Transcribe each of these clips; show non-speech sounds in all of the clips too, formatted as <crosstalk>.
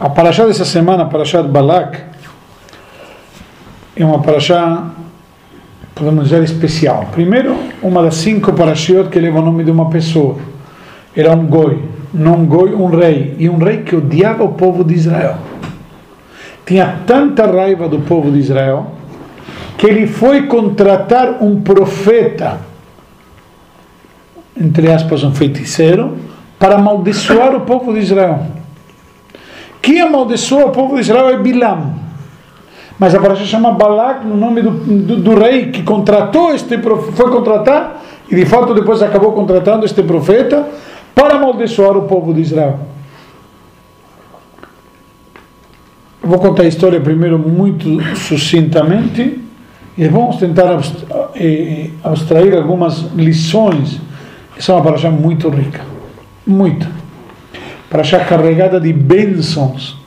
A paraxá dessa semana, a paraxá de Balak, é uma paraxá, podemos dizer, especial. Primeiro, uma das cinco parashiot que leva o nome de uma pessoa. Era um goi, não um goi, um rei. E um rei que odiava o povo de Israel. Tinha tanta raiva do povo de Israel que ele foi contratar um profeta, entre aspas, um feiticeiro, para amaldiçoar o povo de Israel. Quem amaldiçoa o povo de Israel é Bilam. Mas a paraxá chama Balak no nome do, do, do, rei que contratou este foi contratar e de fato depois acabou contratando este profeta para amaldiçoar o povo de Israel. Vou contar a história primeiro muito sucintamente e vamos tentar eh, abstrair algumas lições. Essa é uma paraxá muito rica, muito. Paraxá carregada de bênçãos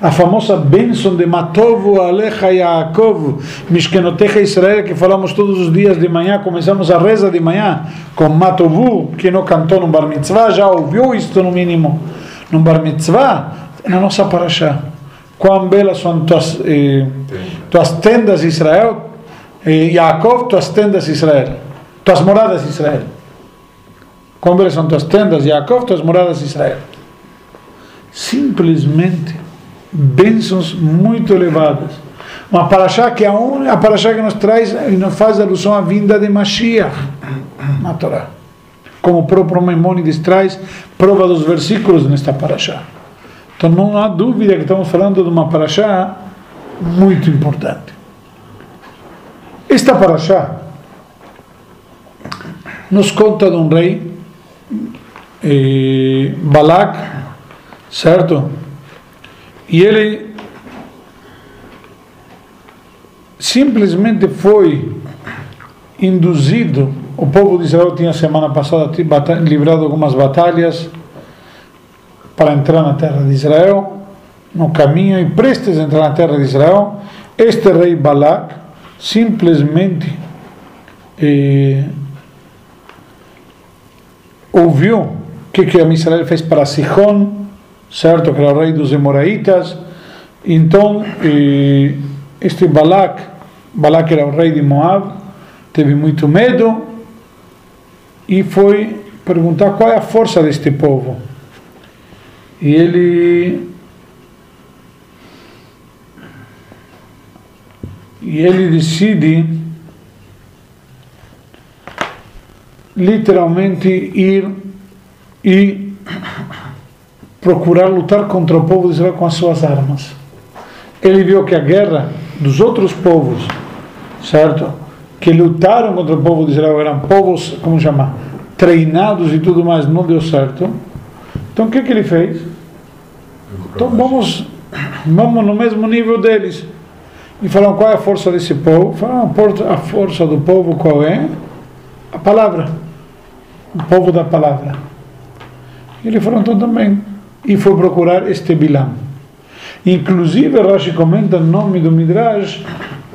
a famosa bênção de Matovu Alecha Yaakov, Mishkenotecha Israel, que falamos todos os dias de manhã, começamos a reza de manhã com Matovu, que não cantou no Bar Mitzvah, já ouviu isto no mínimo no Bar Mitzvah, na nossa paraxá. Quão belas são tuas, eh, tuas tendas Israel, eh, Yaakov, tuas tendas Israel, tuas moradas Israel. Quão belas são tuas tendas, Yaakov, tuas moradas Israel. Simplesmente bênçãos muito elevadas. Uma paraxá que é a, paraxá que nos traz e nos faz alusão à vinda de Mashiach na Torá. Como o próprio Maimonides traz prova dos versículos nesta paraxá. Então não há dúvida que estamos falando de uma paraxá muito importante. Esta paraxá nos conta de um rei, eh, Balak, certo? E ele simplesmente foi induzido. O povo de Israel tinha semana passada livrado algumas batalhas para entrar na terra de Israel, no caminho e prestes a entrar na terra de Israel. Este rei Balak simplesmente eh, ouviu o que, que a Israel fez para Sihon certo? Que era rei dos Emoraitas. Então, este Balak, Balak era o rei de Moab, teve muito medo e foi perguntar qual é a força deste povo. E ele e ele decide literalmente ir e procurar lutar contra o povo de Israel com as suas armas. Ele viu que a guerra dos outros povos, certo? Que lutaram contra o povo de Israel eram povos, como chama? Treinados e tudo mais, não deu certo. Então o que, que ele fez? Então vamos, vamos no mesmo nível deles. E falaram qual é a força desse povo? Falaram a força do povo qual é? A palavra. O povo da palavra. E ele falou então também e foi procurar este Bilam. Inclusive, Rashi comenta no nome do Midrash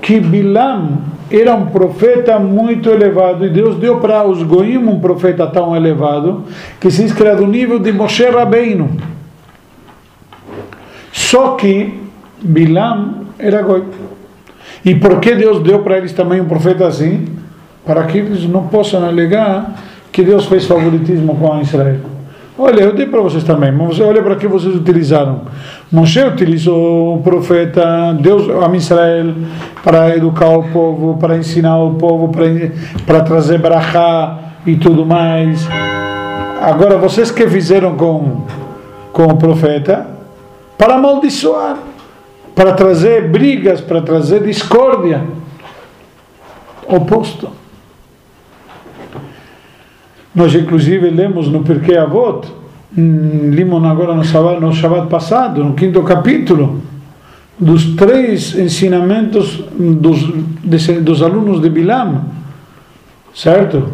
que Bilam era um profeta muito elevado e Deus deu para os Goim um profeta tão elevado que se diz que era do nível de Moshe Rabbeinu. Só que Bilam era Goi. E por que Deus deu para eles também um profeta assim? Para que eles não possam alegar que Deus fez favoritismo com Israel. Olha, eu dei para vocês também, mas olha para que vocês utilizaram. Moshe utilizou o profeta, Deus, a Israel, para educar o povo, para ensinar o povo, para, para trazer brachá e tudo mais. Agora, vocês que fizeram com, com o profeta? Para amaldiçoar, para trazer brigas, para trazer discórdia. Oposto. Nós, inclusive, lemos no Pirkei Avot, limos agora no Shabbat, no Shabbat passado, no quinto capítulo, dos três ensinamentos dos, dos alunos de Bilam, certo?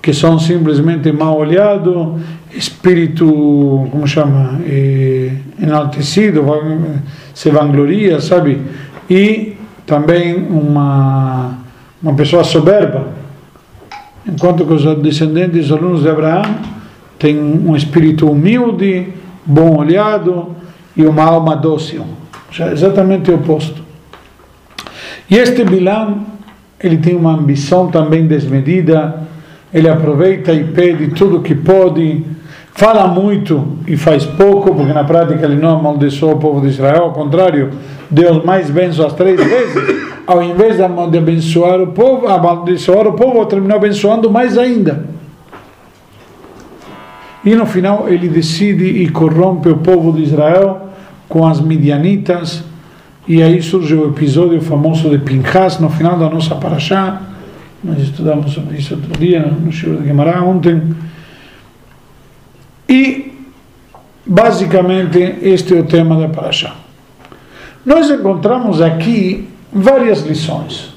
Que são simplesmente mal olhado, espírito, como chama, enaltecido, se vangloria, sabe? E também uma, uma pessoa soberba enquanto que os descendentes, os alunos de Abraão, têm um espírito humilde, bom olhado e uma alma dócil. É exatamente o oposto. E este Bilam, ele tem uma ambição também desmedida, ele aproveita e pede tudo o que pode, fala muito e faz pouco, porque na prática ele não amaldiçoou o povo de Israel, ao contrário, Deus mais benção as três vezes, ao invés de abençoar o povo, amaldiçoar o povo, terminou abençoando mais ainda. E no final ele decide e corrompe o povo de Israel com as midianitas, e aí surge o episódio famoso de Pinchas, no final da nossa paraxá, nós estudamos sobre isso outro dia, no Shur de Guimarães, ontem, e basicamente este é o tema da paraxá. Nós encontramos aqui várias lições.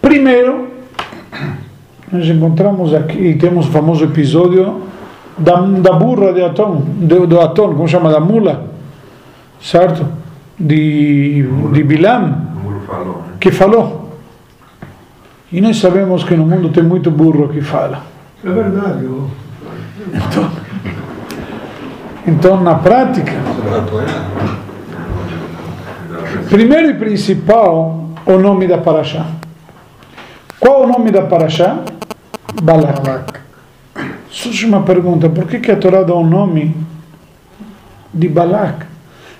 Primeiro, nós encontramos aqui, e temos o famoso episódio da, da burra de Atom, do, do Atom, como chama, da mula, certo? De, de Bilam, que falou. E nós sabemos que no mundo tem muito burro que fala. É verdade. Então, então na prática, primeiro e principal, o nome da Paraxá. Qual o nome da Paraxá? Balak. Surge uma pergunta: por que, que a Torá dá o nome de Balak?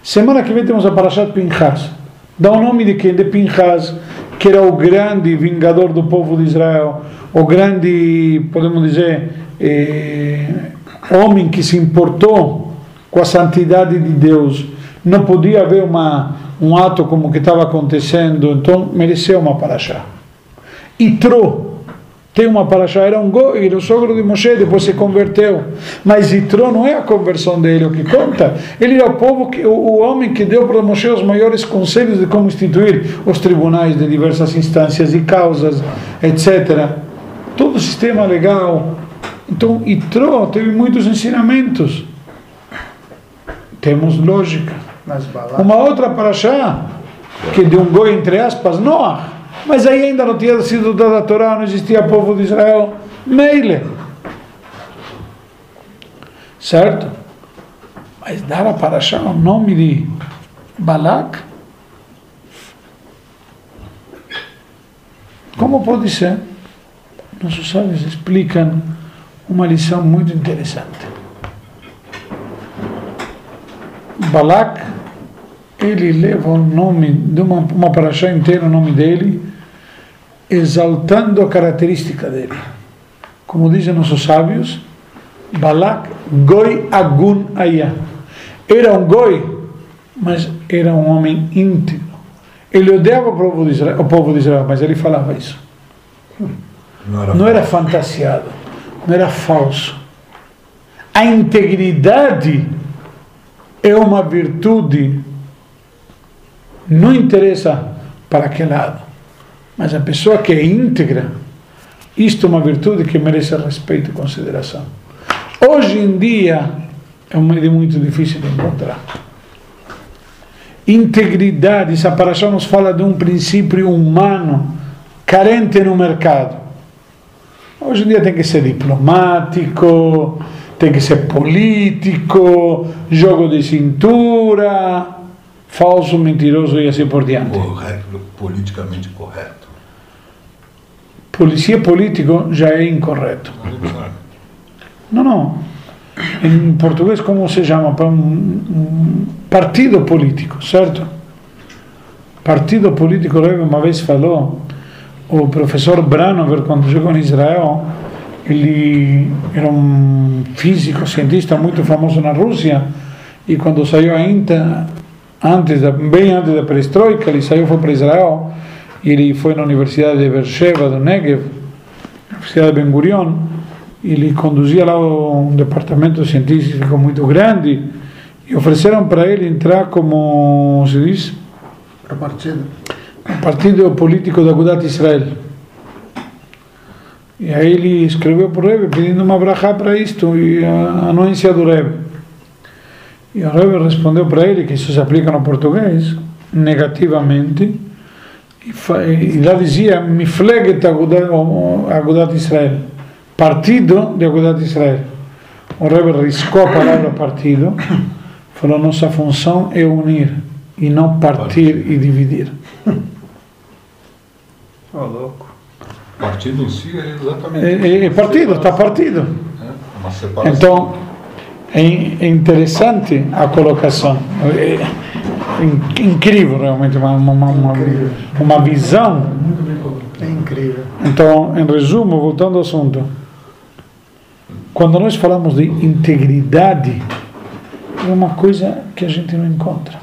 Semana que vem temos a Parashat Pinchas. Dá o nome de quem? De Pinchas, que era o grande vingador do povo de Israel, o grande, podemos dizer, eh, homem que se importou com a santidade de Deus. Não podia haver uma, um ato como que estava acontecendo, então mereceu uma Parashá. Itro, tem uma paraxá, era um goi, era o sogro de Moshe, depois se converteu. Mas Itró não é a conversão dele o que conta. Ele é o povo, que, o, o homem que deu para Moshe os maiores conselhos de como instituir os tribunais de diversas instâncias e causas, etc. Todo o sistema legal. Então, Itró teve muitos ensinamentos. Temos lógica. Uma outra paraxá, que de um goi, entre aspas, Noah mas aí ainda não tinha sido dada a Torá, não existia povo de Israel. Meile. Certo? Mas dar a Parashá o nome de Balak? Como pode ser? Nossos sábios explicam uma lição muito interessante. Balak, ele leva o nome de uma, uma paraxá inteira, o nome dele, exaltando a característica dele. Como dizem nossos sábios, Balak Goi Agun Aya. Era um Goi, mas era um homem íntegro. Ele odiava o povo de Israel, o povo de Israel mas ele falava isso. Não era, não era fantasiado, não era falso. A integridade é uma virtude, não interessa para que lado. Mas a pessoa que é íntegra, isto é uma virtude que merece respeito e consideração. Hoje em dia é muito difícil de encontrar. Integridade, essa paraxá nos fala de um princípio humano carente no mercado. Hoje em dia tem que ser diplomático, tem que ser político, jogo de cintura, falso, mentiroso e assim por diante. Correto, politicamente correto. Polícia político já é incorreto. Não, não. Em português, como se chama? Um partido político, certo? Partido político, uma vez falou, o professor Branover, quando chegou em Israel, ele era um físico, cientista muito famoso na Rússia, e quando saiu ainda, antes da, bem antes da perestroika, ele saiu foi para Israel, ele foi na Universidade de Beersheba, do Negev, Universidade de Ben Gurion, ele conduzia lá um departamento científico muito grande e ofereceram para ele entrar como, se diz? Partido. Partido político da Agudat Israel. E aí ele escreveu para o Rebbe pedindo uma brachá para isto e a anuência do Rebbe. E o Rebbe respondeu para ele que isso se aplica no português negativamente e lá dizia Mifleget Agudat Israel, partido de Agudat Israel. O Rebbe riscou a palavra partido, falou: nossa função é unir e não partir e dividir. Ô, louco. Partido em si é exatamente. É, é- é partido, está partido. É. Então, é é interessante a colocação. É in- incrível, realmente, uma, uma, uma, uma visão. É incrível. Então, em resumo, voltando ao assunto, quando nós falamos de integridade, é uma coisa que a gente não encontra.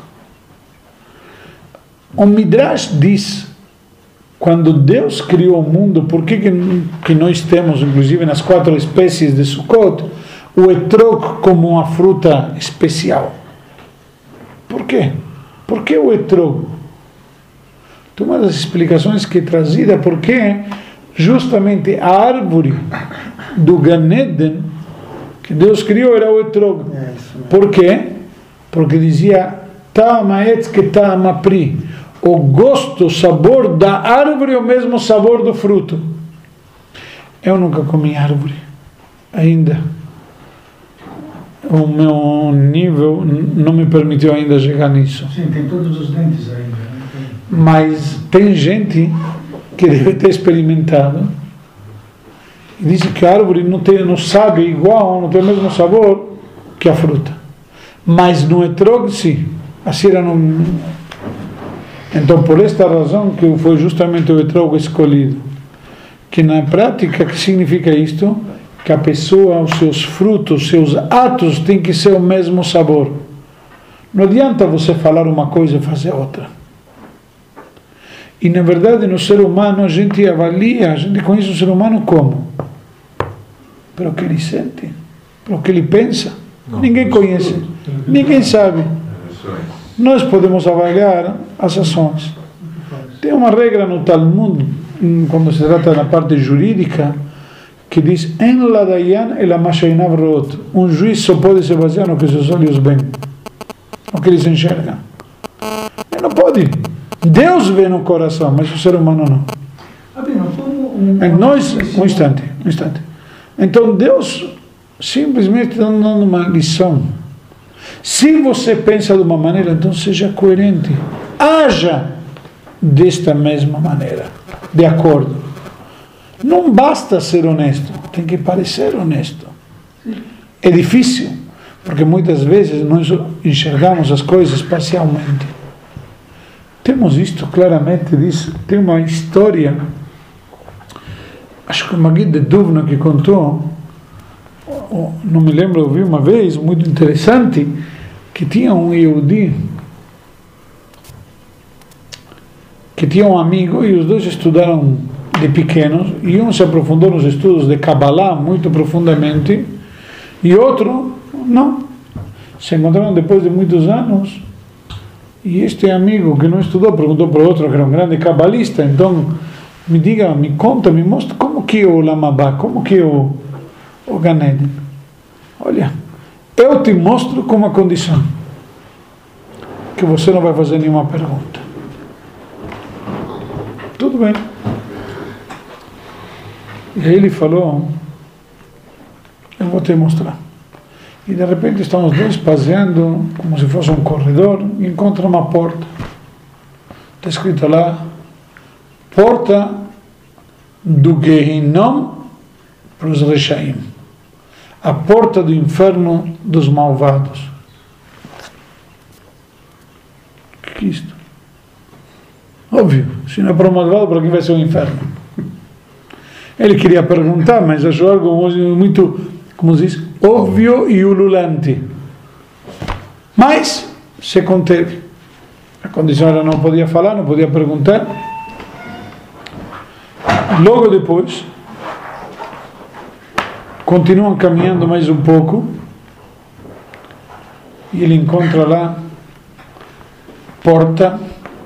O Midrash diz, quando Deus criou o mundo, por que, que nós temos, inclusive nas quatro espécies de Sukkot, o etrog como uma fruta especial? Por quê? Por que o etrog? Uma das explicações que é trazida porque justamente a árvore do Gan Eden que Deus criou era o etrog. É. Por quê? Porque dizia Tama etz que tama pri. O gosto, o sabor da árvore é o mesmo sabor do fruto. Eu nunca comi árvore, ainda. O meu nível não me permitiu ainda chegar nisso. Sim, tem todos os dentes ainda. né? Mas tem gente que deve ter experimentado e diz que a árvore não, tem, não sabe igual, não tem o mesmo sabor que a fruta. Mas no etrog, sim. A cera não. Então, por esta razão que foi justamente o etrog escolhido. Que na prática, que significa isto? Que a pessoa, os seus frutos, seus atos têm que ser o mesmo sabor. Não adianta você falar uma coisa e fazer outra. E na verdade no ser humano a gente avalia, a gente conhece o ser humano como? Pelo que ele sente, pelo que ele pensa. Não, Ninguém conhece, ninguém sabe. Nós podemos avaliar as ações. Tem uma regra no Talmud, quando se trata da parte jurídica, que diz: En la dayan el amashainav root. Um juiz só pode se basear no que seus olhos veem, no que eles enxergam. Ele não pode. Deus vê no coração, mas o ser humano não. Um. É nós, um instante, um instante. Então Deus simplesmente está dando uma lição. Se você pensa de uma maneira, então seja coerente. Haja desta mesma maneira, de acordo. Não basta ser honesto, tem que parecer honesto. É difícil, porque muitas vezes nós enxergamos as coisas parcialmente. Temos isto claramente, diz, tem uma história acho que o Magui de Duvna que contou, ou- não me lembro, eu vi uma vez, muito interessante, que tinha um Yehudi que tinha um amigo e os dois estudaram de pequenos e um se aprofundou nos estudos de Kabbalah muito profundamente e outro não. Se encontraram depois de muitos anos e este amigo que não estudou perguntou para outro que era um grande cabalista, então me diga, me conta, me mostra como que é o Lamabá, como que é o, o Ganeden. Olha, eu te mostro com uma condição, que você não vai fazer nenhuma pergunta. Tudo bem. E aí ele falou, eu vou te mostrar. E de repente estão os dois passeando, como se fosse um corredor, e encontram uma porta. Está escrito lá, porta do Gehinnom para os Rechaim. A porta do inferno dos malvados. O que é isto? Óbvio, se não é para o malvado, para quem vai ser o inferno? Ele queria perguntar, mas achou algo muito, como se diz, óbvio e ululante. Mas se conteve. A condição era não podia falar, não podia perguntar. Logo depois, continuam caminhando mais um pouco e ele encontra lá porta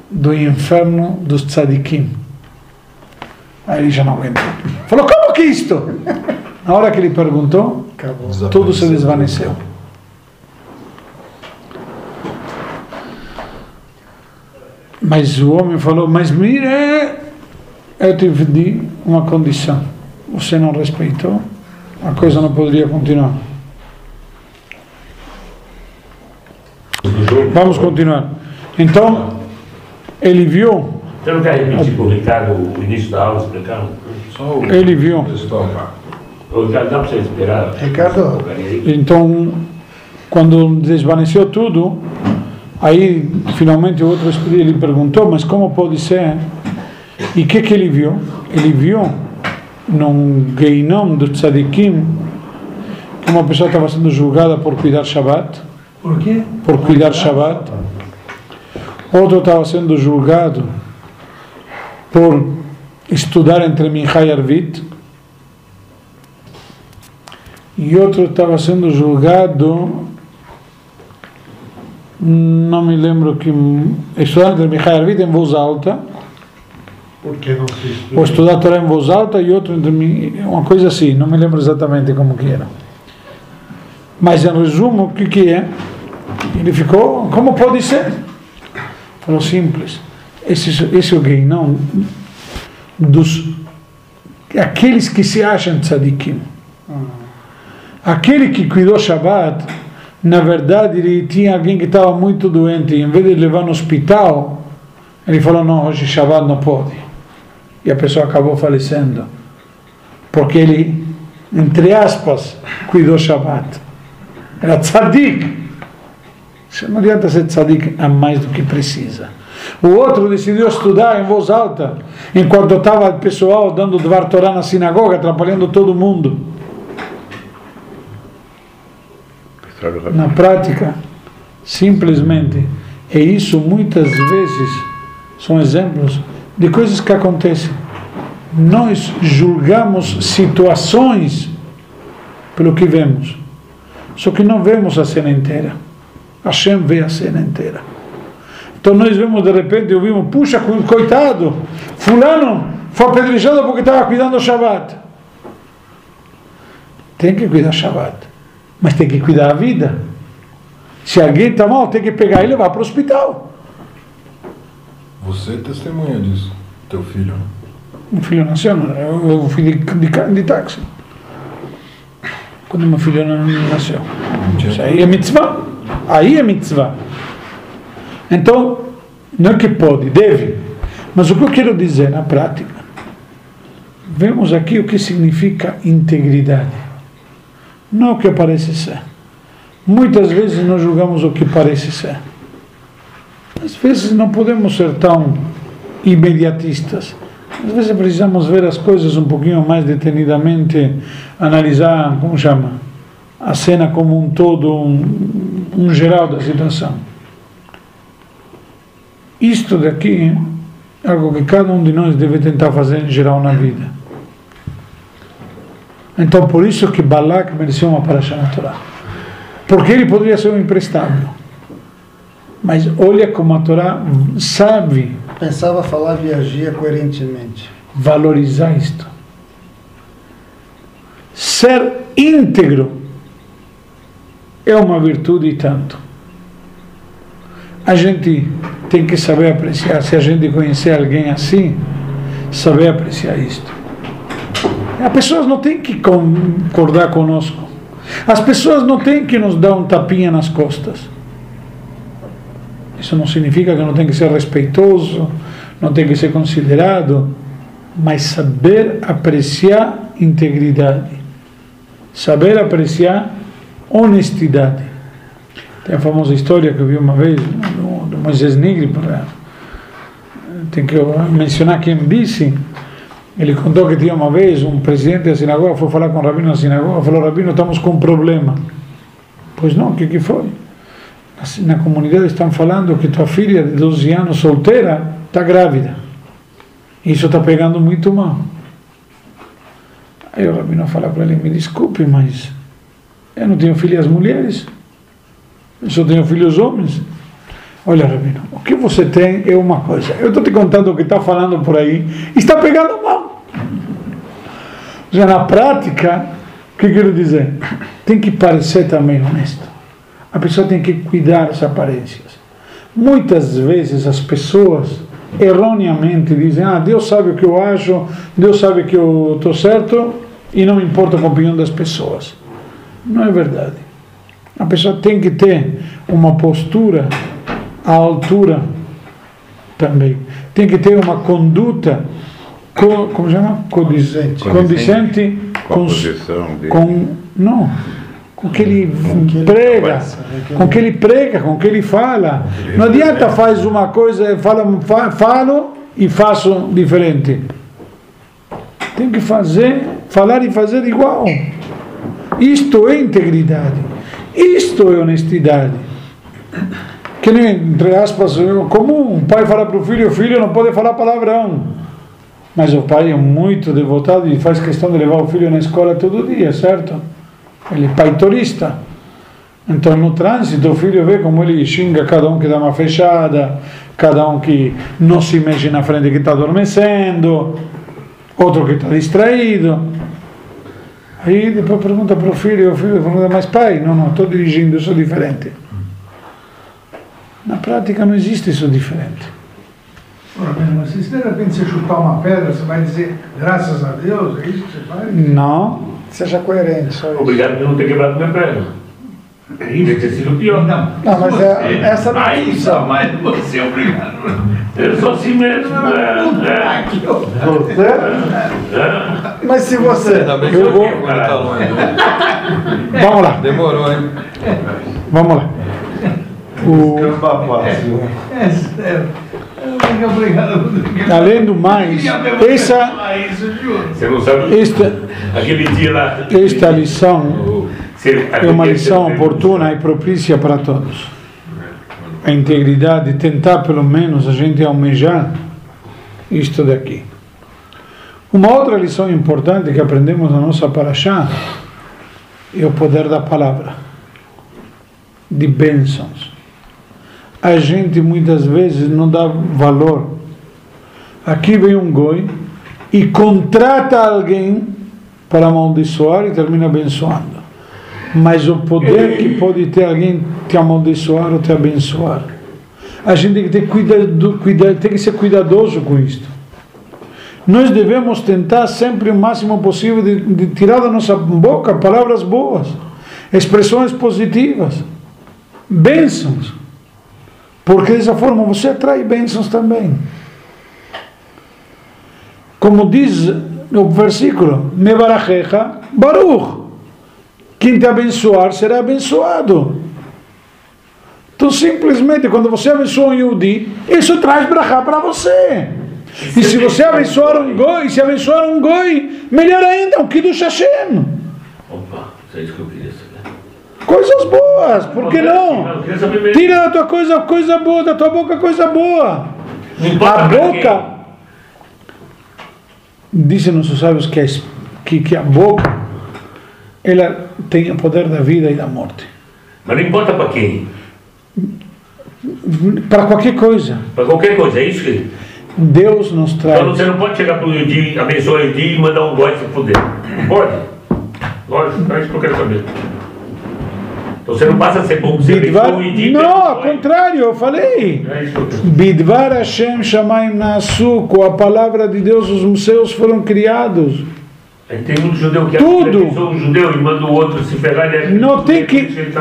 do inferno dos tzadikim. Aí ele já não aguentou. Que isto? Na hora que ele perguntou, Acabou. tudo se desvaneceu. Mas o homem falou, mas mira, eu te pedi uma condição. Você não respeitou, a coisa não poderia continuar. Vamos continuar. Então, ele viu, Você não quer repetir para o Ricardo o início da aula explicando? Só o ele viu. Ricardo, dá para você esperar? Ricardo. Então, quando desvaneceu tudo, aí finalmente o outro ele perguntou, mas como pode ser? E o que que ele viu? Ele viu num Geinom do Tzadikim que uma pessoa estava sendo julgada por cuidar Shabbat, Por quê? por cuidar Shabbat. Outro estava sendo julgado por estudar entre Mincha e Arvit. E outro estava sendo julgado, não me lembro que, estudar entre Mincha e Arvit em voz alta, ou estudar Torá em voz alta e outro entre mim, uma coisa assim, não me lembro exatamente como que era. Mas em resumo, o que que é? Ele ficou, como pode ser? Falou simples. Esse, esse é o gay, não dos aqueles que se acham tzadikim. Aquele que cuidou Shabbat, na verdade, ele tinha alguém que estava muito doente, e em vez de levar no hospital, ele falou: Não, hoje Shabbat não pode. E a pessoa acabou falecendo, porque ele, entre aspas, cuidou Shabbat. Era tzadik. Você não adianta ser tzadik a mais do que precisa. O outro decidiu estudar em voz alta, enquanto estava o pessoal dando Dvar Torah na sinagoga, atrapalhando todo mundo. Na prática, simplesmente, e isso muitas vezes são exemplos de coisas que acontecem. Nós julgamos situações pelo que vemos, só que não vemos a cena inteira. Hashem vê a cena inteira. Então nós vemos de repente, ouvimos, puxa, coitado, fulano foi apedrejado porque estava cuidando do Shabbat. Tem que cuidar do Shabbat, mas tem que cuidar da vida. Se alguém está mal, tem que pegar e levar para o hospital. Você é testemunha disso, teu filho. né? Um filho nasceu, eu, fui de, de, de táxi. Quando meu filho não nasceu. Isso aí é mitzvah. Aí é mitzvah. Então, não é que pode, deve. Mas o que eu quero dizer na prática, vemos aqui o que significa integridade. Não o que parece ser. Muitas vezes nós julgamos o que parece ser. Às vezes não podemos ser tão imediatistas. Às vezes precisamos ver as coisas um pouquinho mais detenidamente, analisar, como chama, a cena como um todo, um, um geral da situação. Isto daqui é algo que cada um de nós deve tentar fazer em geral na vida. Então, por isso que Balak mereceu uma paraxá na Torá. Porque ele poderia ser um imprestável. Mas olha como a Torá sabe Pensava, falava e agia coerentemente. valorizar isto. Ser íntegro é uma virtude e tanto. A gente tem que saber apreciar, se a gente conhecer alguém assim, saber apreciar isto. As pessoas não têm que concordar conosco. As pessoas não têm que nos dar um tapinha nas costas. Isso não significa que não tem que ser respeitoso, não tem que ser considerado, mas saber apreciar integridade, saber apreciar honestidade. Tem a famosa história que eu vi uma vez do, do Moisés para, tem que mencionar quem disse. Ele contou que tinha uma vez um presidente da sinagoga, foi falar com o rabino na sinagoga, falou: Rabino, estamos com um problema. Pois não, o que, que foi? Na comunidade estão falando que tua filha de 12 anos, solteira, está grávida. Isso está pegando muito mal. Aí o rabino fala para ele: Me desculpe, mas eu não tenho filhas mulheres, eu só tenho filhos homens. Olha, Rabino, o que você tem é uma coisa. Eu estou te contando o que está falando por aí, está pegando mal. Já na prática, o que quero dizer? Tem que parecer também honesto. A pessoa tem que cuidar das aparências. Muitas vezes as pessoas erroneamente dizem: Ah, Deus sabe o que eu acho, Deus sabe que eu estou certo e não me importa a opinião das pessoas. Não é verdade. A pessoa tem que ter uma postura à altura também. Tem que ter uma conduta, co, como chama? Condizente. Condizente Com com, com não, com que ele prega, com que ele prega, com que ele fala. Não adianta faz uma coisa, fala, fa- falo e faço diferente. Tem que fazer, falar e fazer igual. Isto é integridade. Isto é honestidade. Que nem, entre aspas, é comum. Um pai fala para o filho, o filho não pode falar palavrão. Mas o pai é muito devotado e faz questão de levar o filho na escola todo dia, certo? Ele é pai turista. Então no trânsito o filho vê como ele xinga cada um que dá uma fechada, cada um que não se mexe na frente que está adormecendo, outro que está distraído. Aí depois pergunta para o filho, o filho pergunta, mas pai, não, não, estou dirigindo, sou diferente. Na prática não existe isso diferente. Ora, bem, mas se de repente você chutar uma pedra, você vai dizer graças a Deus, é isso que você faz? Não, Seja coerente, só isso. Obrigado por não ter quebrado minha perna. Deve ter sido pior. Não, Não, mas é, essa não é a Aí só mais você, obrigado. Eu sou assim mesmo. né? É, Mas se você. Ainda Eu vou-. Tá longe. vamos lá, Demorou, hein? vamos lá. O, é sério. Muito obrigado. além do mais, essa, Você não sabe. esta, Aquele dia lá. esta lição Você- é uma lição oportuna e propícia para todos. A integridade, tentar pelo menos a gente almejar isto daqui. Uma outra lição importante que aprendemos na nossa paraxá é o poder da palavra, de bênçãos. A gente muitas vezes não dá valor. Aqui vem um goi e contrata alguém para amaldiçoar e termina abençoando. Mas o poder que pode ter alguém te amaldiçoar ou te abençoar. A gente tem que ter cuidado, cuidado, tem que ser cuidadoso com isto. Nós devemos tentar sempre o máximo possível de, de tirar da nossa boca palavras boas, expressões positivas, bênçãos. Porque dessa forma você atrai bênçãos também. Como diz no versículo, Mebarachecha Baruch. Quem te abençoar será abençoado. Então, simplesmente, quando você abençoa um Yudi, isso traz brachá para você. E se você abençoar um goi, se abençoar um goi, melhor ainda, um Kiddush Hashem. Opa, isso é isso que eu queria saber. Coisas boas, por que não? Tira da tua coisa coisa boa, da tua boca coisa boa. A boca, dizem nossos sábios que, a- que, que a boca, ela tem o poder da vida e da morte. Mas não importa para quem. Para qualquer coisa, Para qualquer coisa, é isso que. Deus nos Então traz. você não pode chegar para o Yudi, abençoar o Yudi e mandar um goi se fuder. Não pode? Lógico, é isso que eu quero saber. Então você não passa a ser bom, você Bidvar, abençoa o Yudi. não, ao contrário, eu falei. É isso que eu quero. Bidvar Hashem Shamaim Nasu, com a palavra de Deus os céus foram criados. Aí tem muito judeu que Tudo. acha que abençoa um judeu e manda o outro se ferrar. Ele acha Não que tem que-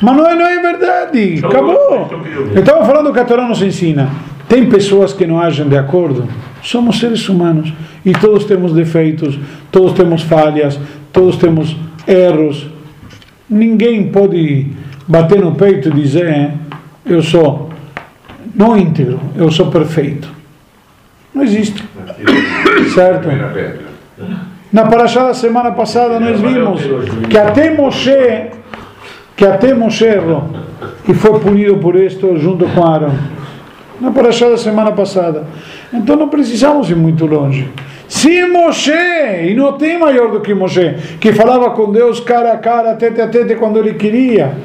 Mas não é, não é verdade. Então, Acabou. então, então, Eu estava falando que a Torá nos ensina. Tem pessoas que não agem de acordo. Somos seres humanos e todos temos defeitos, todos temos falhas, todos temos erros. Ninguém pode bater no peito e dizer "Eh, eu sou não íntegro, eu sou perfeito. Não existe. Certo? Na paraxá da semana passada nós vimos que até Moshe, que até Moshe errou e foi punido por isto junto com Aaron. Na paraxá da semana passada. Então não precisamos ir muito longe. Se Moshe, e não tem maior do que Moshe, que falava com Deus cara a cara, tete a tete quando ele queria.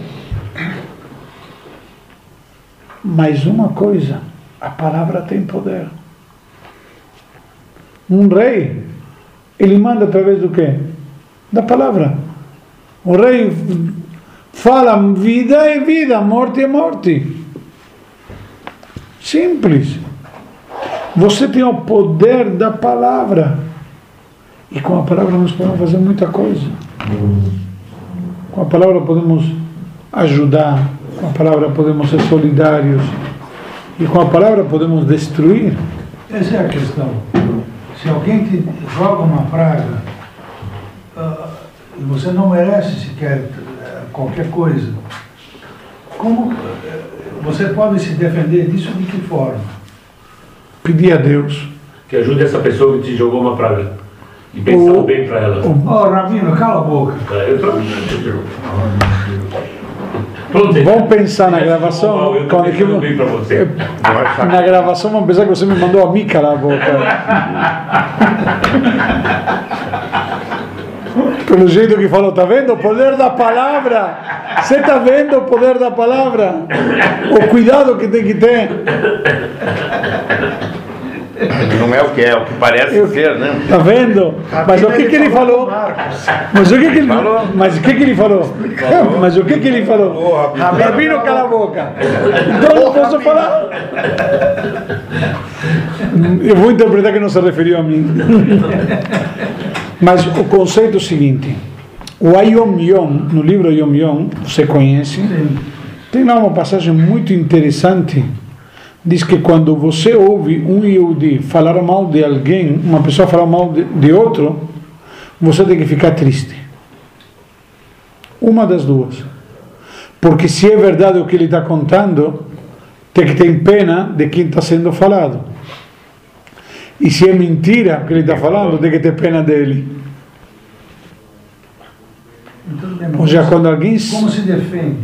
Mas uma coisa, a palavra tem poder. Um rei, ele manda através do quê? Da palavra. O rei fala vida é vida, morte é morte. Simples. Você tem o poder da palavra. E com a palavra nós podemos fazer muita coisa. Com a palavra podemos ajudar, com a palavra podemos ser solidários e com a palavra podemos destruir. Essa é a questão. Se alguém te joga uma praga e você não merece sequer eh, qualquer coisa, como eh, você pode se defender disso de que forma? Pedir a Deus. Que ajude essa pessoa que te jogou uma praga. E pensar O- bem pra ela. Ô, Rabino, cala a boca. É, Eu tô... Vamos pensar na gravação, quando que- você. Na gravação vão pensar que você me mandou a mim calar a boca. Pelo jeito que falou, tá vendo? O poder da palavra. Você tá vendo o poder da palavra? O cuidado que tem que ter. Não é o que é, o que parece Eu- ser, né? Tá vendo? Mas o que, que ele falou? Mas o que, que ele Falou. Mas o que, que ele falou? Mas o que, que ele falou? Rabino cala a boca. Então eu não posso falar. Eu vou interpretar que não se referiu a mim. Mas o conceito é o seguinte: o Ayom Yom, no livro Ayom Yom, você conhece, tem lá uma passagem muito interessante. Diz que quando você ouve um Yehudi falar mal de alguém, uma pessoa falar mal de, de outro, você tem que ficar triste. Uma das duas. Porque se é verdade o que ele está contando, tem que ter pena de quem está sendo falado. E se é mentira o que ele está falando, tem que ter pena dele. Então, Ou já quando alguém Como se defende?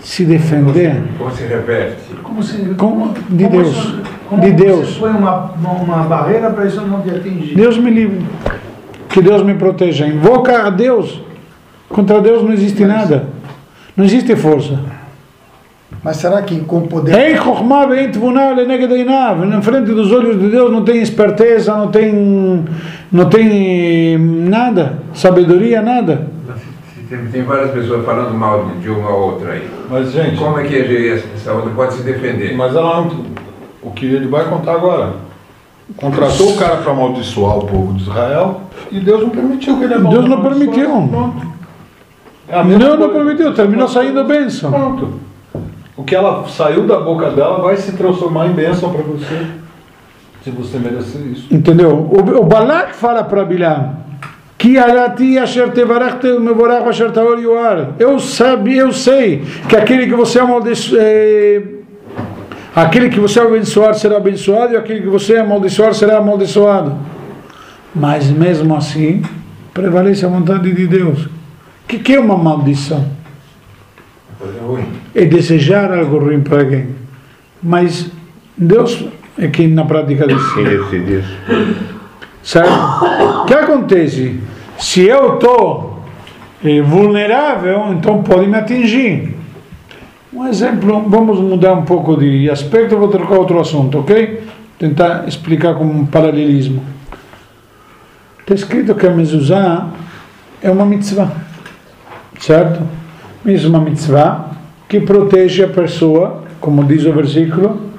Se defender, Como se reverte? Como se, Como- de como Deus. se- como De você Deus. põe uma, uma, barreira para isso não te atingir. Deus me livre. Que Deus me proteja. Invoca a Deus. Contra Deus não existe nada. Não existe força. Mas será que com poder. Ei. Na frente dos olhos de Deus não tem esperteza, não tem, não tem nada, sabedoria, nada. Tem, tem várias pessoas falando mal de, de uma ou outra aí. Mas, gente, Como é que essa essa outra pode se defender? mas ela não, o que ele vai contar agora. Contratou o cara para amaldiçoar o povo de Israel e Deus não permitiu que ele Deus não amaldiçoasse. permitiu. Pronto. É a Deus não permitiu, terminou saindo bênção. Pronto. O que ela saiu da boca dela vai se transformar em bênção para você. Se você merecer isso. Entendeu? O, o Balak fala para Bilam. Que alati asher tevarachte mevorach asher taor yoar. Eu sabia, eu sei que aquele que você amaldiçoar, aquele que você abençoar será abençoado e aquele que você amaldiçoar será amaldiçoado. Mas mesmo assim, prevalece a vontade de Deus. O que, que é uma maldição? É desejar algo ruim para alguém. Mas Deus é quem na prática decide. Quem decide isso? Certo? O que acontece? Se eu estou vulnerável, então pode me atingir. Um exemplo, vamos mudar um pouco de aspecto, vou trocar outro assunto, ok? Tentar explicar com um paralelismo. Está escrito que a mezuzá é uma mitzvah, certo? Mesmo uma mitzvah que protege a pessoa, como diz o versículo,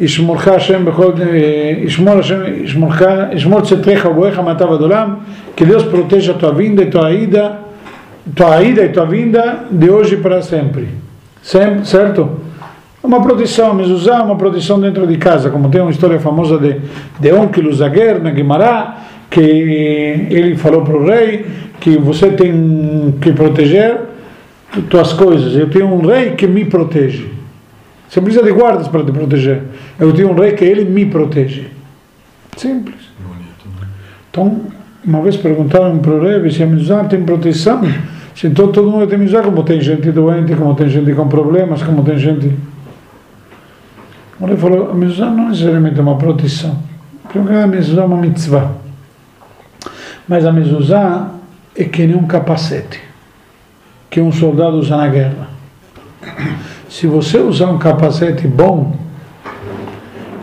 ישמורך השם בכל, eh, ישמור השם, ישמורך, ישמור צאתך ובואך מטב עד עולם, que Deus proteja a tua vinda e tua ida, tua ida e tua vinda de hoje para sempre. Sempre, certo? Uma proteção, mezuzá, uma proteção dentro de casa, como tem uma história famosa de, de Onkelos Zaguer, na Guimará, que ele falou para o rei que você tem que proteger tuas coisas. Eu tenho um rei que me protege. Você precisa de guardas para te proteger. Eu tenho um rei que ele me protege. Simples. Então, uma vez perguntaram para o rei se a mizuzá tem proteção. Se então todo mundo tem mizuzá, como tem gente doente, como tem gente com problemas, como tem gente... O rei falou, a mizuzá não é necessariamente uma proteção. Primeiro, a mizuzá é uma mitzvah. Mas a mezuzá é que nem um capacete que um soldado usa na guerra. Se você usar um capacete bom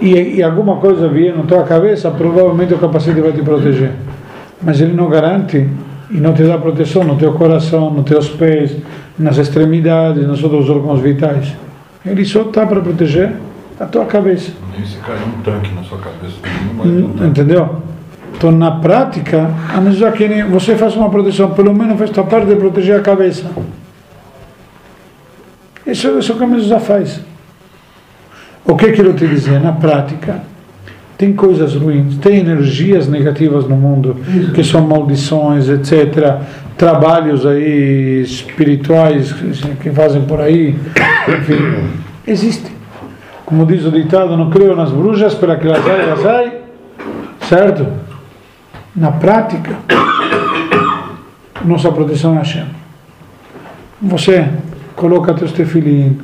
e, e alguma coisa vier na tua cabeça, provavelmente o capacete vai te proteger. Mas ele não garante e não te dá proteção no teu coração, nos teus pés, nas extremidades, nos outros órgãos vitais. Ele só está para proteger a tua cabeça. Nem se cair um tanque na sua cabeça, não vai adiantar. Entendeu? Então, na prática, a mesma que você faz uma proteção, pelo menos faz tua parte de proteger a cabeça. Isso, isso é o que a mezuzá faz. O que quero te dizer? Na prática, tem coisas ruins, tem energias negativas no mundo, que são maldições, etc. Trabalhos aí espirituais que fazem por aí, enfim, existe. Como diz o ditado, não creio nas bruxas, para que elas saem, elas saem, certo? Na prática, <coughs> nossa proteção é Hashem. Você coloca teus tefilim,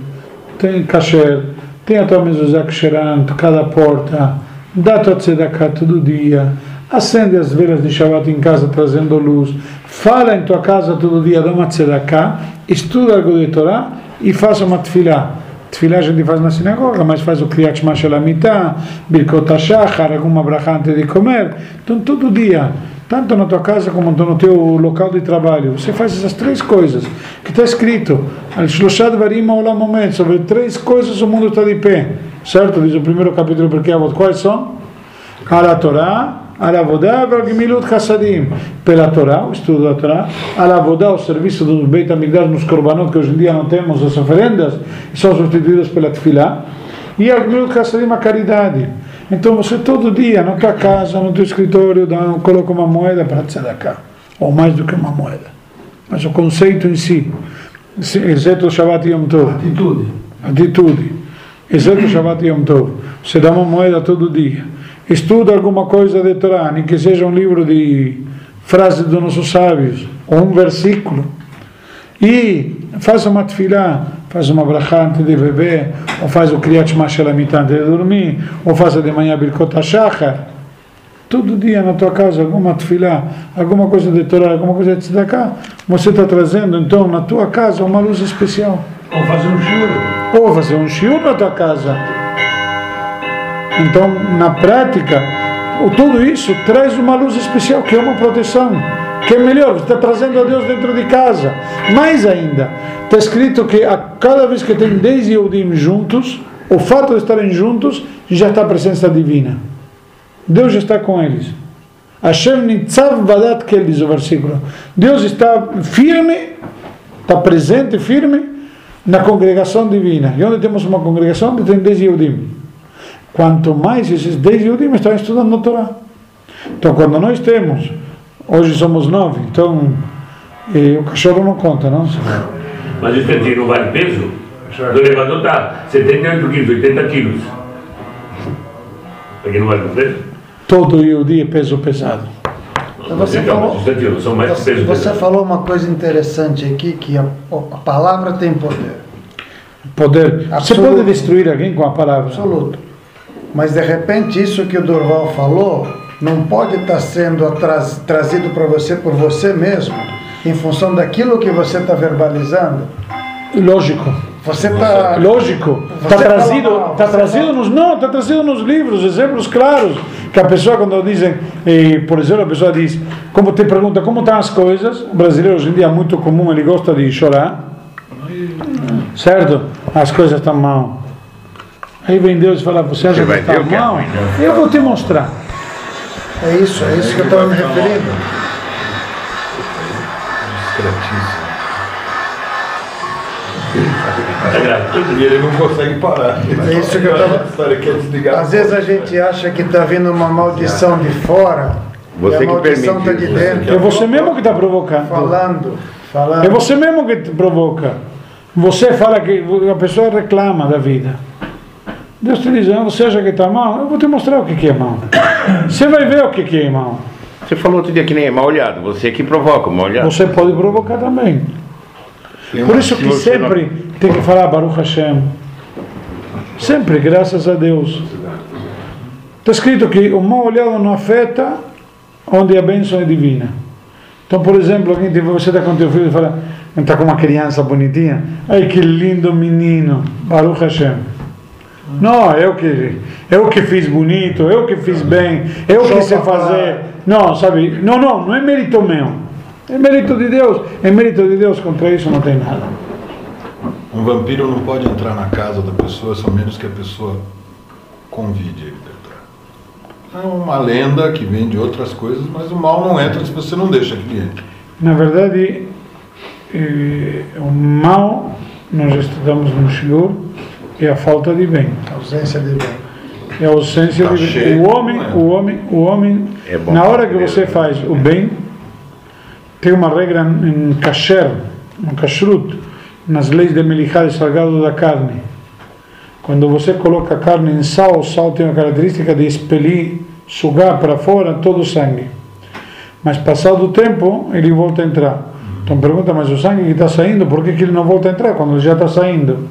tem kasher, tem a tua mezuzá ksherant, cada porta, dá tua tzedakah todo dia, acende as velas de Shabbat em casa trazendo luz, fala em tua casa todo dia, dá uma tzedakah, estuda algo de Torá e faça uma tefilá. Tefilá a gente faz na sinagoga, mas faz o Kriyat Shema Shelamitah, Birkot HaShachar, alguma brachá antes de comer. Então todo dia, tanto na tua casa como no teu local de trabalho, você faz essas três coisas que está escrito, sobre três coisas o mundo está de pé. Certo? Diz o primeiro capítulo, porque quais são? Ala Torá, Ala Avodah, Gemilut Hassadim. Pela Torá, o estudo da Torá, Ala Avodah, o serviço do Beit HaMikdash nos Korbanot, que hoje em dia não temos as oferendas, são substituídas pela Tefilá. E a Gemilut Hassadim, a caridade. Então você todo dia, na tua casa, no teu escritório, dá, coloca uma moeda para tzedakah. Ou mais do que uma moeda. Mas o conceito em si, exceto o Shabbat Yom Tov. Atitude. Atitude. Exceto o Shabbat Yom Tov. Você dá uma moeda todo dia. Estuda alguma coisa de Torá, nem que seja um livro de frases dos nossos sábios, ou um versículo. E faça uma tefilá, faz uma brachá antes de beber, ou faz o Kriyat Shema Shelamitah antes de dormir, ou faz de manhã Birkot HaShachar. Todo dia na tua casa, alguma tefilá, alguma coisa de Torá, alguma coisa de tzedakah, você está trazendo então na tua casa uma luz especial. Ou fazer um shiur. Ou fazer um shiur na tua casa. Então, na prática, tudo isso traz uma luz especial, que é uma proteção, que é melhor, está trazendo a Deus dentro de casa. Mais ainda, está escrito que a cada vez que tem 10 Yehudim juntos, o fato de estarem juntos já está a presença divina. Deus já está com eles. Hashem nitzav badat kel, diz o versículo. Deus está firme, está presente, firme, na congregação divina. E onde temos uma congregação, onde tem 10 Yehudim. Quanto mais esses 10 Yehudim estão estudando a Torá. Então, quando nós temos, hoje somos nove, então eh, o cachorro não conta, não? Mas esse cantinho não vale peso? Do elevador tá 78 quilos, 80 quilos. Aqui não vale peso? Todo Yehudi é peso pesado. Não, Você então, falou- Você, peso você pesado. falou uma coisa interessante aqui, que a, a palavra tem poder. Poder. Você Absoluto. pode destruir alguém com a palavra. Absoluto. Mas de repente isso que o Durval falou não pode estar sendo atras- trazido para você por você mesmo, em função daquilo que você está verbalizando. Lógico. Você está. Lógico, está fala trazido, mal, está você trazido nos não, está trazido nos livros, exemplos claros que a pessoa quando dizem, eh, por exemplo, a pessoa diz, como te pergunta como estão as coisas, o brasileiro hoje em dia é muito comum, ele gosta de chorar, certo? As coisas estão mal. Aí vem Deus e fala, você acha Você vai que está é mal? né? Eu vou te mostrar. É isso, é isso que eu estava me referindo. Discretíssimo. E ele não consegue parar. É isso que eu tava- A história quer desligar. Às vezes a gente acha que está vindo uma maldição de fora, Você e a que maldição está de dentro, É você mesmo que está provocando. falando, falando. É você mesmo que te provoca. Você fala que a pessoa reclama da vida. Deus te diz, ah, você acha que está mal? Eu vou te mostrar o que que é mal. Você vai ver o que que é mal. Você falou outro dia que nem é mal olhado. Você que provoca o mal olhado. Você pode provocar também. Tem Por isso que se você não- sempre tem que falar Baruch Hashem. Sempre, graças a Deus. Está escrito que o mal olhado não afeta onde a bênção é divina. Então, por exemplo, alguém você está com teu filho e fala, está com uma criança bonitinha, ai que lindo menino, Baruch Hashem. Não, eu que, eu que fiz bonito, eu que fiz bem, eu que sei fazer. Não, sabe? Não, não, não é mérito meu. É mérito de Deus. É mérito de Deus, contra isso não tem nada. Um vampiro não pode entrar na casa da pessoa, só menos que a pessoa convide ele para entrar. É uma lenda que vem de outras coisas, mas o mal não entra se você não deixa que ele entre. Na verdade, eh, o mal nós estudamos no Shiur, é a falta de bem. Ausência de bem. É a ausência Tá de bem. O homem, é? o homem, o homem, É bom na hora que você faz o bem, tem uma regra em kasher, no kashrut, nas leis de melihá, de salgado da carne. Quando você coloca a carne em sal, o sal tem a característica de expelir, sugar para fora todo o sangue. Mas passado o tempo, ele volta a entrar. Então pergunta, mas o sangue que está saindo, por que, que ele não volta a entrar quando já está saindo?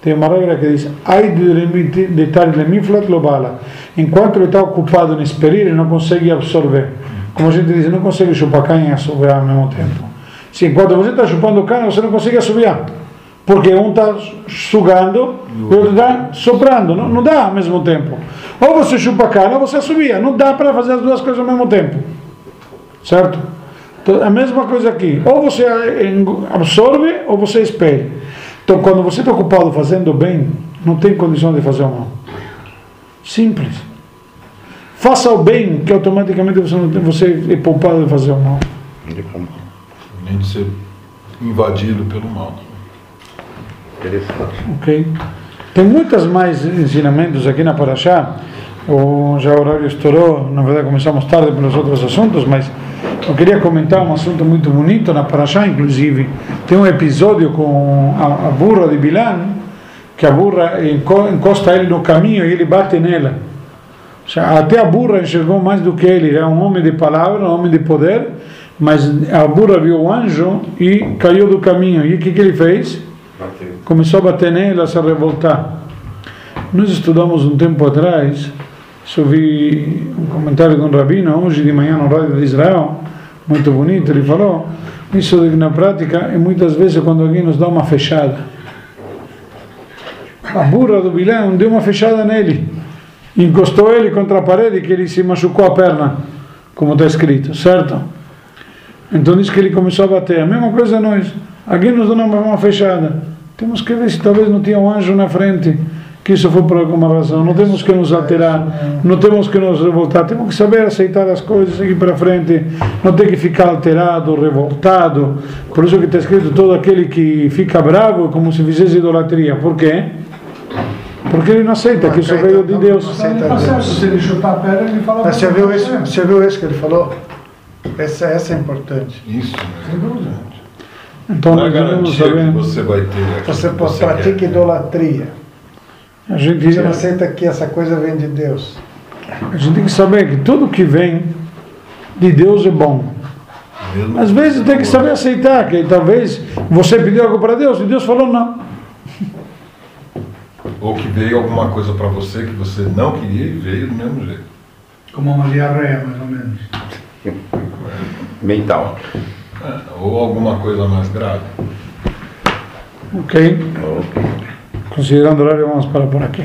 Tem uma regra que diz, ai de detalhe lemiflat lobala. Enquanto ele está ocupado em expelir, ele não consegue absorver. Como a gente diz, não consegue chupar canha e assobiar ao mesmo tempo. Se enquanto você está chupando canha, você não consegue assobiar. Porque um está sugando e o outro está soprando. Não, não dá ao mesmo tempo. Ou você chupa canha ou você assobia. Não dá para fazer as duas coisas ao mesmo tempo. Certo? Então, a mesma coisa aqui. Ou você engo- absorve ou você espelha. Então, quando você está ocupado fazendo bem, não tem condição de fazer o mal. Simples. Faça o bem, que automaticamente você, não tem, você é poupado de fazer o mal. Nem de ser invadido pelo mal. Interessante. Ok? Tem muitas mais ensinamentos aqui na Paraxá. O, já o horário estourou, na verdade começamos tarde pelos outros assuntos, mas eu queria comentar um assunto muito bonito na Paraxá, inclusive. Tem um episódio com a, a burra de Bilã, que a burra enco- encosta ele no caminho e ele bate nela. Até a burra enxergou mais do que ele, era um homem de palavra, um homem de poder, mas a burra viu o anjo e caiu do caminho. E o que, que ele fez? Bateu. começou a bater nela, a se revoltar. Nós estudamos um tempo atrás, isso eu vi um comentário de um rabino hoje de manhã no rádio de Israel, muito bonito, ele falou, isso de que na prática é muitas vezes quando alguém nos dá uma fechada. A burra do Bilão deu uma fechada nele, encostou ele contra a parede que ele se machucou a perna, como está escrito, certo? Então diz que ele começou a bater. A mesma coisa nós. Alguém nos uma, uma fechada. Temos que ver se talvez não tinha um anjo na frente, que isso foi por alguma razão. Não temos que nos alterar, não temos que nos revoltar. Temos que saber aceitar as coisas, seguir para frente. Não tem que ficar alterado, revoltado. Por isso que está escrito: todo aquele que fica bravo é como se fizesse idolatria. Por quê? Porque ele não aceita que isso veio de Deus. Não aceita Deus. se ele chutar a pedra, ele fala. Mas você viu isso, você viu isso que ele falou? Essa, essa é importante. Isso mesmo. Então Não é que você vai ter Você você pratica quer. idolatria. A gente, Você não aceita que essa coisa vem de Deus. a gente tem que saber que tudo que vem de Deus é bom. Mesmo Às vezes tem que saber aceitar que talvez você pediu algo para Deus e Deus falou não. Ou que veio alguma coisa para você que você não queria e veio do mesmo jeito. Como uma diarreia, mais ou menos. Mental. É, ou alguma coisa mais grave. Ok? Considerando o horário, vamos parar por aqui.